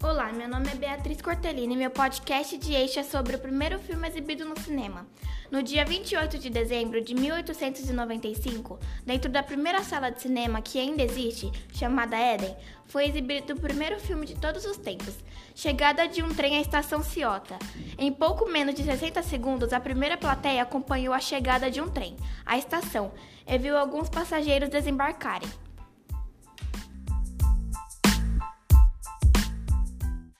Olá, meu nome é Beatriz Cortelini. e meu podcast de eixo é sobre o primeiro filme exibido no cinema. No dia 28 de dezembro de 1895, dentro da primeira sala de cinema que ainda existe, chamada Éden, foi exibido o primeiro filme de todos os tempos, Chegada de um Trem à Estação Ciota. Em pouco menos de 60 segundos, a primeira plateia acompanhou a chegada de um trem à estação e viu alguns passageiros desembarcarem.